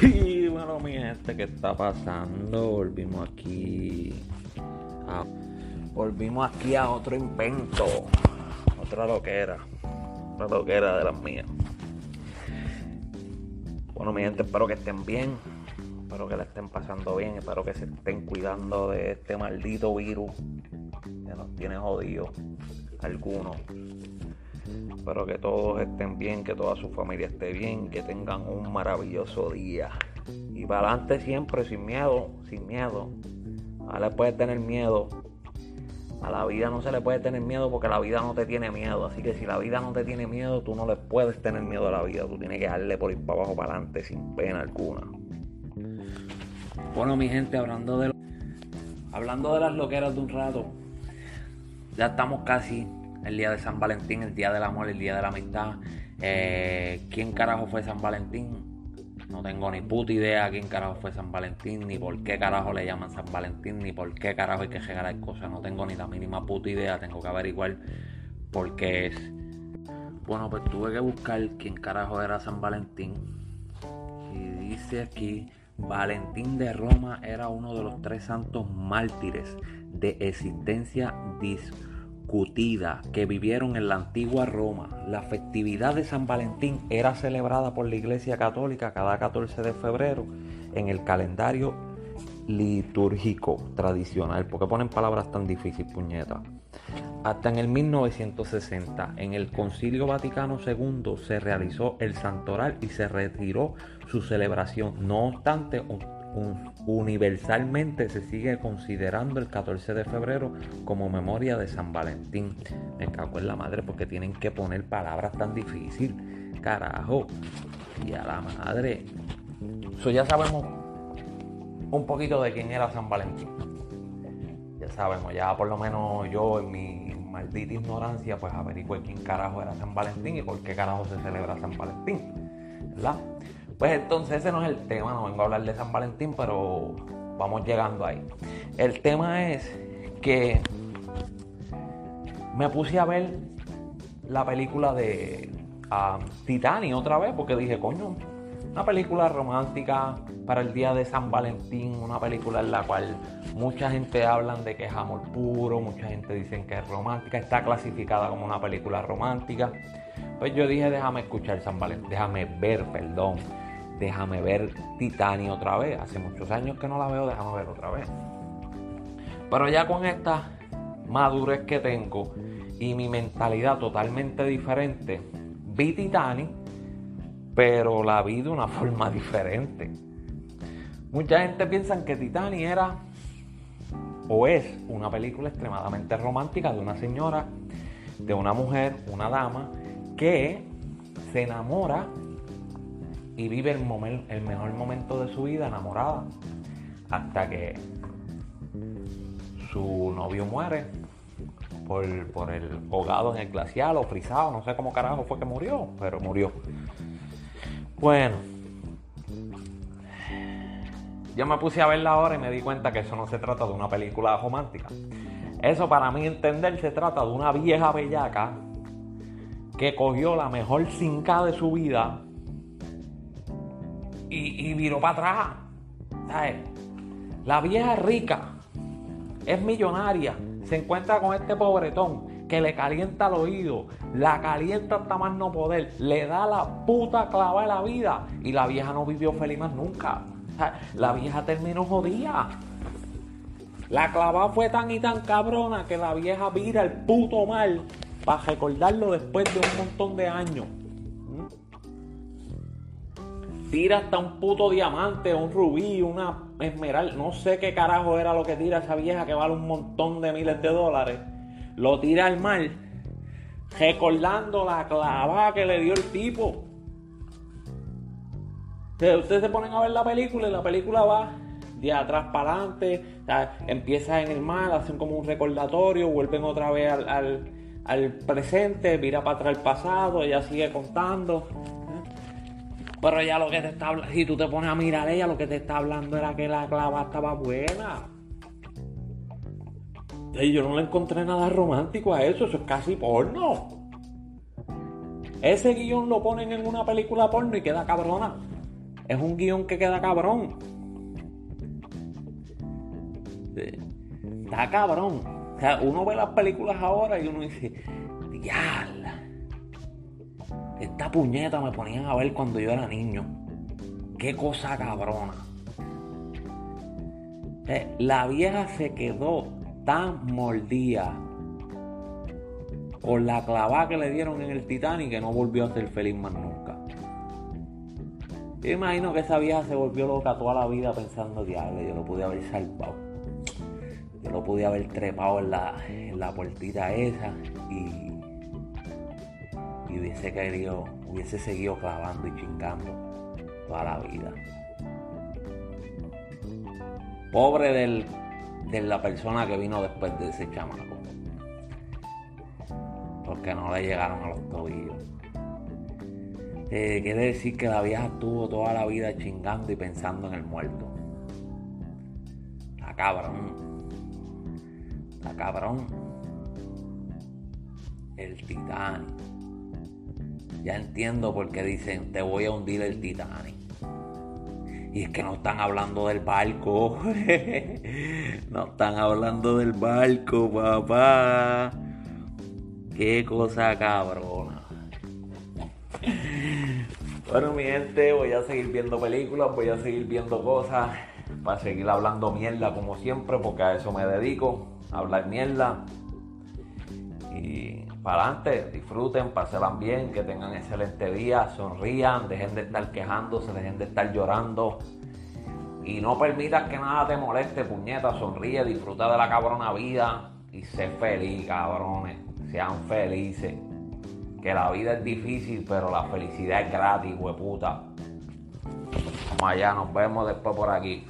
Y bueno, mi gente, ¿qué está pasando? Volvimos aquí. Volvimos aquí a otro invento. Otra loquera. Otra loquera de las mías. Bueno, mi gente, espero que estén bien. Espero que la estén pasando bien. Espero que se estén cuidando de este maldito virus que nos tiene jodidos. Algunos. Espero que todos estén bien, que toda su familia esté bien, que tengan un maravilloso día. Y para adelante siempre, sin miedo, sin miedo. No le puedes tener miedo. A la vida no se le puede tener miedo porque la vida no te tiene miedo. Así que si la vida no te tiene miedo, tú no le puedes tener miedo a la vida. Tú tienes que darle por ir para abajo, para adelante, sin pena alguna. Bueno, mi gente, hablando de, hablando de las loqueras de un rato, ya estamos casi el día de San Valentín, el día del amor, el día de la amistad. Eh, ¿Quién carajo fue San Valentín? No tengo ni puta idea quién carajo fue San Valentín, ni por qué carajo le llaman San Valentín, ni por qué carajo hay que regalar cosas. No tengo ni la mínima puta idea, tengo que averiguar por qué es. Bueno, pues tuve que buscar quién carajo era San Valentín. Y dice aquí, Valentín de Roma era uno de los tres santos mártires de existencia discutida que vivieron en la antigua Roma. La festividad de San Valentín era celebrada por la Iglesia Católica cada 14 de febrero en el calendario litúrgico tradicional. ¿Por qué ponen palabras tan difíciles, puñeta? Hasta en el 1960, en el Concilio Vaticano II se realizó el santoral y se retiró su celebración. No obstante, universalmente se sigue considerando el 14 de febrero como memoria de San Valentín. Me cago en la madre porque tienen que poner palabras tan difíciles. Carajo. Y a la madre. Eso ya sabemos un poquito de quién era San Valentín. Ya sabemos, ya por lo menos yo en mi maldita ignorancia, pues averigüé quién carajo era San Valentín y por qué carajo se celebra San Valentín. ¿Verdad? Pues entonces ese no es el tema, no vengo a hablar de San Valentín, pero vamos llegando ahí. El tema es que me puse a ver la película de um, Titanic otra vez, porque dije, coño, una película romántica para el día de San Valentín, una película en la cual mucha gente habla de que es amor puro, mucha gente dice que es romántica, está clasificada como una película romántica. Pues yo dije, déjame escuchar San Valentín, déjame ver, perdón, déjame ver Titani otra vez. Hace muchos años que no la veo, déjame ver otra vez. Pero ya con esta madurez que tengo y mi mentalidad totalmente diferente, vi Titanic, pero la vi de una forma diferente. Mucha gente piensa que Titanic era o es una película extremadamente romántica de una señora, de una mujer, una dama, que se enamora y vive el, mejor momento de su vida enamorada hasta que su novio muere por, por, el ahogado en el glacial o frisado, no sé cómo carajo fue que murió, pero murió. Bueno, yo me puse a verla ahora y me di cuenta que eso no se trata de una película romántica. Eso para mí entender se trata de una vieja bellaca que cogió la mejor cinca de su vida y, viró para atrás. ¿Sabes? La vieja rica es millonaria, se encuentra con este pobretón que le calienta el oído, la calienta hasta más no poder, le da la puta clava de la vida y la vieja no vivió feliz más nunca. La vieja terminó jodida. La clava fue tan y tan cabrona que la vieja vira el puto mal para recordarlo después de un montón de años tira hasta un puto diamante, un rubí, una esmeralda, no sé qué carajo era lo que tira esa vieja que vale un montón de miles de dólares. Lo tira al mar, recordando la clava que le dio el tipo. Ustedes se ponen a ver la película y la película va de atrás para adelante, empieza en el mar, hacen como un recordatorio, vuelven otra vez al, al presente, mira para atrás el pasado, ella sigue contando. Pero ella lo que te está hablando, si tú te pones a mirar ella, lo que te está hablando era que la clava estaba buena. Y yo no le encontré nada romántico a eso, eso es casi porno. Ese guion lo ponen en una película porno y queda cabrona. es un guion que queda cabrón. Está cabrón. O sea, uno ve las películas ahora y uno dice, diabla. Esta puñeta me ponían a ver cuando yo era niño. Qué cosa cabrona. Eh, la vieja se quedó tan mordida con la clavada que le dieron en el Titanic que no volvió a ser feliz más nunca. Yo imagino que esa vieja se volvió loca toda la vida pensando, diablo, yo lo pude haber salvado. Yo lo pude haber trepado en la, en la puertita esa y, y hubiese querido, hubiese seguido clavando y chingando toda la vida. Pobre de la persona que vino después de ese chamaco. Porque no le llegaron a los tobillos. Eh, quiere decir que la vieja estuvo toda la vida chingando y pensando en el muerto. La cabrón. La cabrón. El Titanic. Ya entiendo por qué dicen te voy a hundir el Titanic. Y es que no están hablando del barco. no están hablando del barco, papá. Qué cosa cabrona. Bueno, mi gente, voy a seguir viendo películas, voy a seguir viendo cosas, para seguir hablando mierda como siempre, porque a eso me dedico, a hablar mierda. Para adelante, disfruten, pasen bien, que tengan excelente día, sonrían, dejen de estar quejándose, dejen de estar llorando. Y no permitas que nada te moleste, puñeta, sonríe, disfruta de la cabrona vida y sé feliz, cabrones. Sean felices. Que la vida es difícil, pero la felicidad es gratis, hueputa. Vamos allá, nos vemos después por aquí.